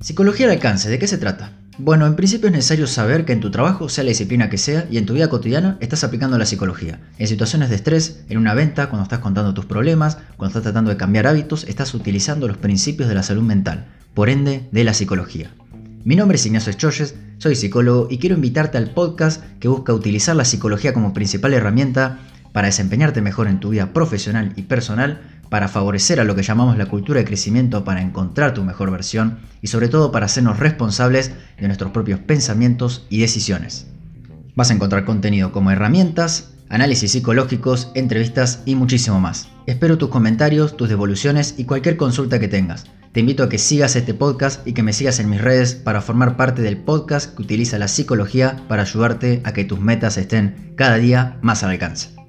Psicología al alcance, ¿de qué se trata? Bueno, en principio es necesario saber que en tu trabajo, sea la disciplina que sea, y en tu vida cotidiana, estás aplicando la psicología. En situaciones de estrés, en una venta, cuando estás contando tus problemas, cuando estás tratando de cambiar hábitos, estás utilizando los principios de la salud mental, por ende, de la psicología. Mi nombre es Ignacio Choyes, soy psicólogo y quiero invitarte al podcast que busca utilizar la psicología como principal herramienta para desempeñarte mejor en tu vida profesional y personal, para favorecer a lo que llamamos la cultura de crecimiento, para encontrar tu mejor versión y sobre todo para hacernos responsables de nuestros propios pensamientos y decisiones. Vas a encontrar contenido como herramientas, análisis psicológicos, entrevistas y muchísimo más. Espero tus comentarios, tus devoluciones y cualquier consulta que tengas. Te invito a que sigas este podcast y que me sigas en mis redes para formar parte del podcast que utiliza la psicología para ayudarte a que tus metas estén cada día más al alcance.